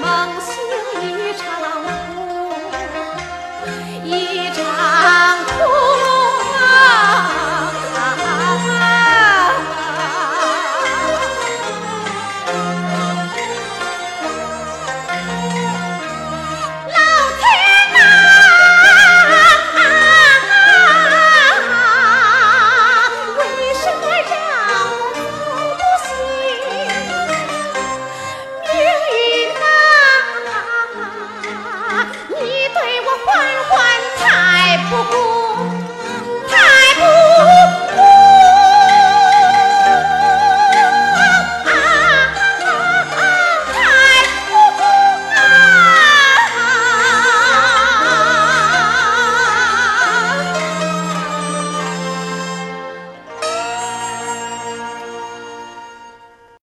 梦醒一场。欢欢采蒲公。